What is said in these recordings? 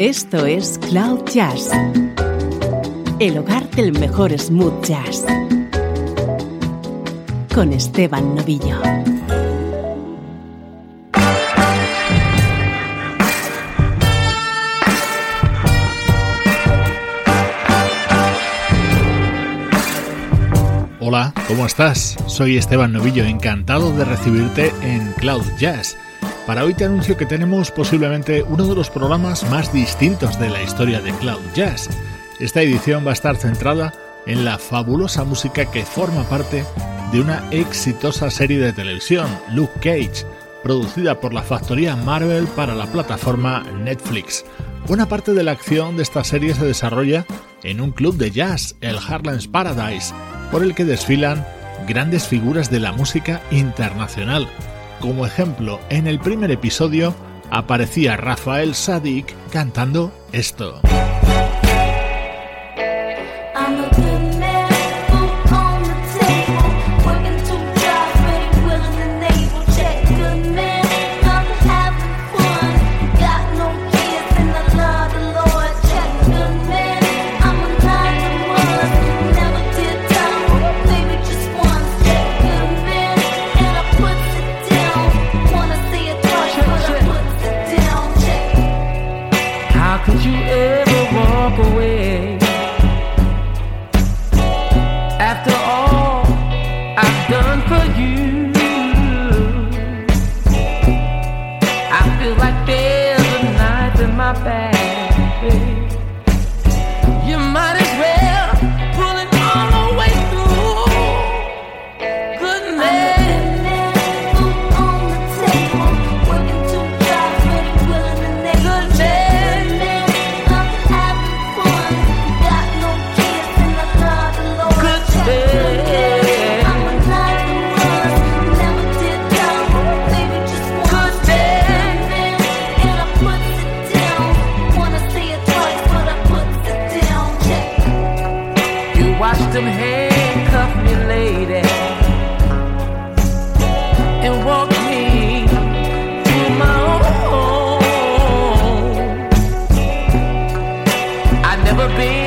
Esto es Cloud Jazz, el hogar del mejor smooth jazz, con Esteban Novillo. Hola, ¿cómo estás? Soy Esteban Novillo, encantado de recibirte en Cloud Jazz para hoy te anuncio que tenemos posiblemente uno de los programas más distintos de la historia de Cloud Jazz. Esta edición va a estar centrada en la fabulosa música que forma parte de una exitosa serie de televisión, Luke Cage, producida por la factoría Marvel para la plataforma Netflix. Buena parte de la acción de esta serie se desarrolla en un club de jazz, el Harlem's Paradise, por el que desfilan grandes figuras de la música internacional como ejemplo, en el primer episodio aparecía Rafael Sadik cantando esto. You ever them handcuff me, lady, and walk me through my own. I never been.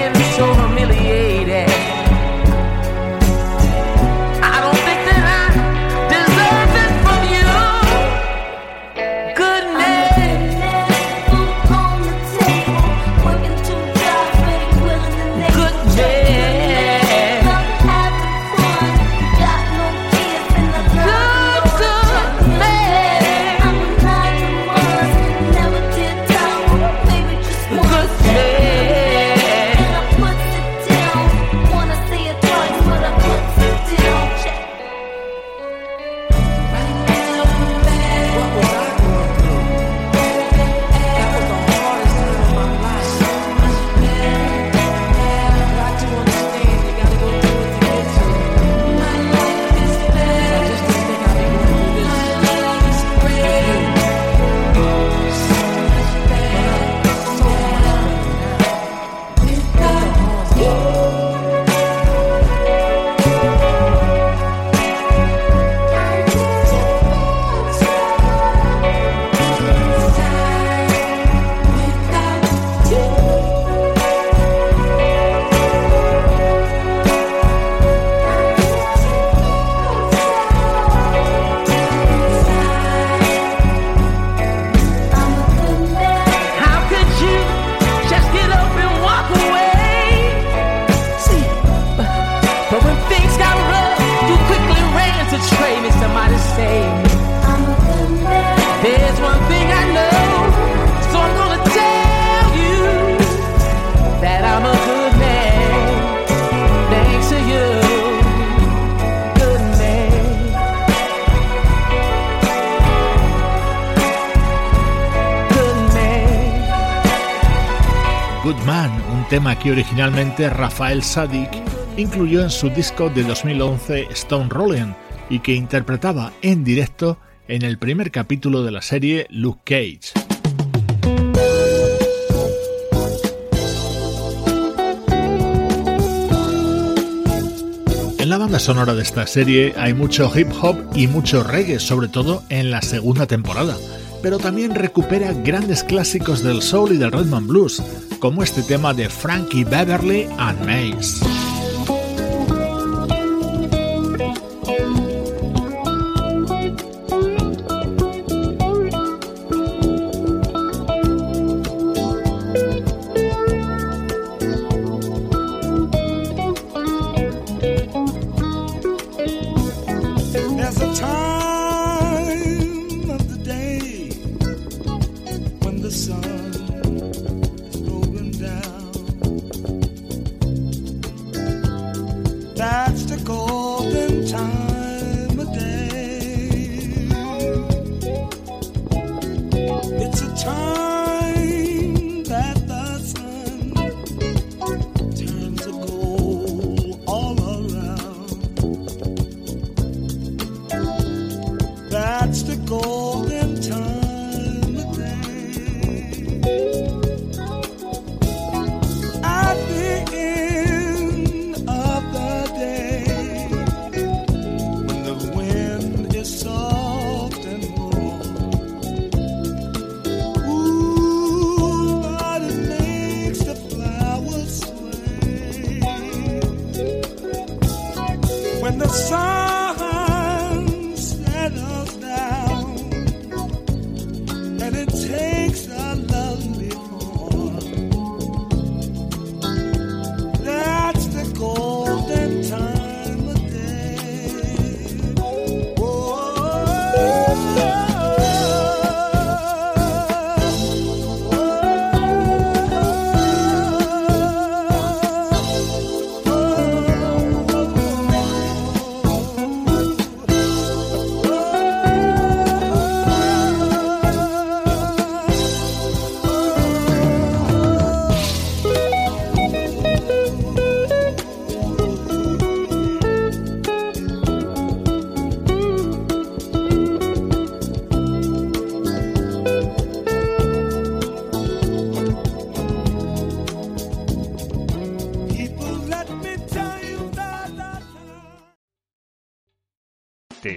Tema que originalmente Rafael Sadik incluyó en su disco de 2011 Stone Rollin' y que interpretaba en directo en el primer capítulo de la serie Luke Cage. En la banda sonora de esta serie hay mucho hip hop y mucho reggae, sobre todo en la segunda temporada, pero también recupera grandes clásicos del soul y del rhythm blues, como este tema de Frankie Beverly and Mace.